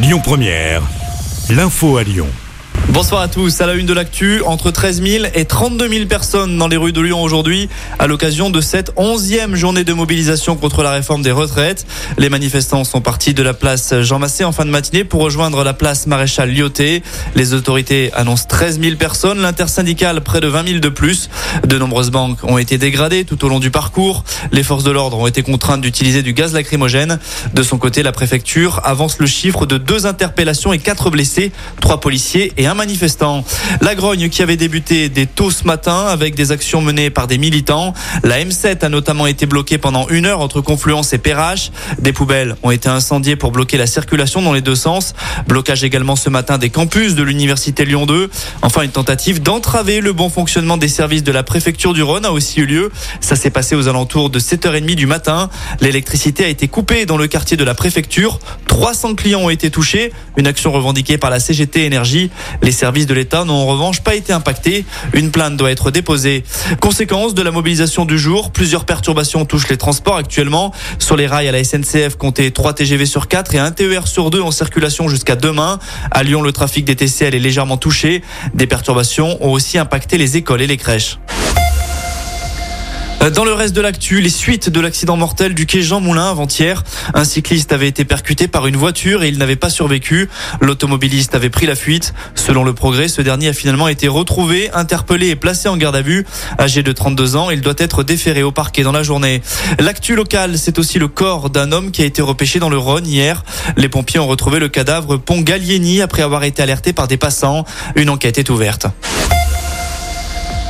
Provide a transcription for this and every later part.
Lyon Première, l'info à Lyon. Bonsoir à tous. À la une de l'actu, entre 13 000 et 32 000 personnes dans les rues de Lyon aujourd'hui à l'occasion de cette onzième journée de mobilisation contre la réforme des retraites. Les manifestants sont partis de la place Jean Massé en fin de matinée pour rejoindre la place Maréchal Lyoté. Les autorités annoncent 13 000 personnes, l'intersyndicale près de 20 000 de plus. De nombreuses banques ont été dégradées tout au long du parcours. Les forces de l'ordre ont été contraintes d'utiliser du gaz lacrymogène. De son côté, la préfecture avance le chiffre de deux interpellations et quatre blessés, trois policiers et un manifestants. La grogne qui avait débuté dès tôt ce matin avec des actions menées par des militants. La M7 a notamment été bloquée pendant une heure entre Confluence et Perrache. Des poubelles ont été incendiées pour bloquer la circulation dans les deux sens. Blocage également ce matin des campus de l'université Lyon 2. Enfin, une tentative d'entraver le bon fonctionnement des services de la préfecture du Rhône a aussi eu lieu. Ça s'est passé aux alentours de 7h30 du matin. L'électricité a été coupée dans le quartier de la préfecture. 300 clients ont été touchés. Une action revendiquée par la CGT Énergie. Services de l'État n'ont en revanche pas été impactés. Une plainte doit être déposée. Conséquence de la mobilisation du jour, plusieurs perturbations touchent les transports actuellement. Sur les rails à la SNCF, comptez 3 TGV sur 4 et un TER sur 2 en circulation jusqu'à demain. À Lyon, le trafic des TCL est légèrement touché. Des perturbations ont aussi impacté les écoles et les crèches. Dans le reste de l'actu, les suites de l'accident mortel du quai Jean Moulin avant-hier. Un cycliste avait été percuté par une voiture et il n'avait pas survécu. L'automobiliste avait pris la fuite. Selon le progrès, ce dernier a finalement été retrouvé, interpellé et placé en garde à vue. Âgé de 32 ans, il doit être déféré au parquet dans la journée. L'actu locale, c'est aussi le corps d'un homme qui a été repêché dans le Rhône hier. Les pompiers ont retrouvé le cadavre pont Gallieni après avoir été alerté par des passants. Une enquête est ouverte.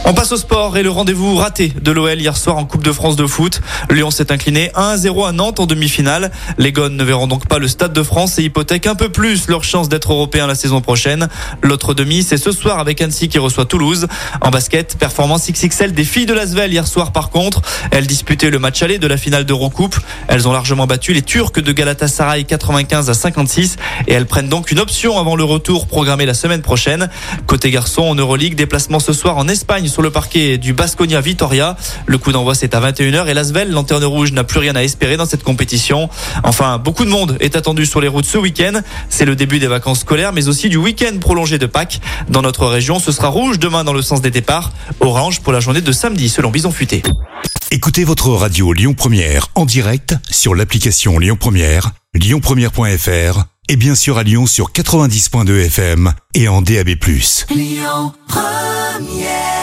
On passe au sport et le rendez-vous raté de l'OL hier soir en Coupe de France de foot. Lyon s'est incliné 1-0 à Nantes en demi-finale. Les Gones ne verront donc pas le Stade de France et hypothèquent un peu plus leur chance d'être européens la saison prochaine. L'autre demi, c'est ce soir avec Annecy qui reçoit Toulouse. En basket, performance XXL des filles de Lasvel hier soir par contre. Elles disputaient le match aller de la finale d'Eurocoupe. Elles ont largement battu les Turcs de Galatasaray 95 à 56 et elles prennent donc une option avant le retour programmé la semaine prochaine. Côté garçon en Euroleague, déplacement ce soir en Espagne sur le parquet du Basconia Vitoria. Le coup d'envoi c'est à 21h et Lasvel, lanterne rouge, n'a plus rien à espérer dans cette compétition. Enfin, beaucoup de monde est attendu sur les routes ce week-end. C'est le début des vacances scolaires mais aussi du week-end prolongé de Pâques. Dans notre région, ce sera rouge demain dans le sens des départs, orange pour la journée de samedi selon Bison Futé. Écoutez votre radio Lyon Première en direct sur l'application Lyon Première, lyonpremière.fr et bien sûr à Lyon sur 90.2 FM et en DAB+. Lyon Première